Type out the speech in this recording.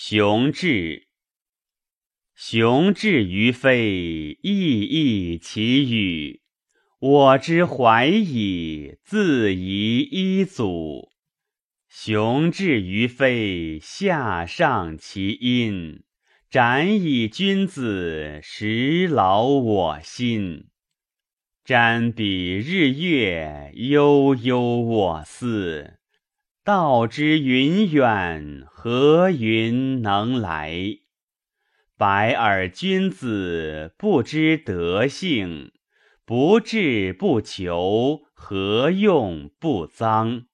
雄志，雄志于飞，翼翼其羽。我之怀矣，自遗一祖。雄志于飞，下上其音。斩以君子，实劳我心。瞻彼日月，悠悠我思。道之云远，何云能来？白尔君子，不知德性，不智不求，何用不臧？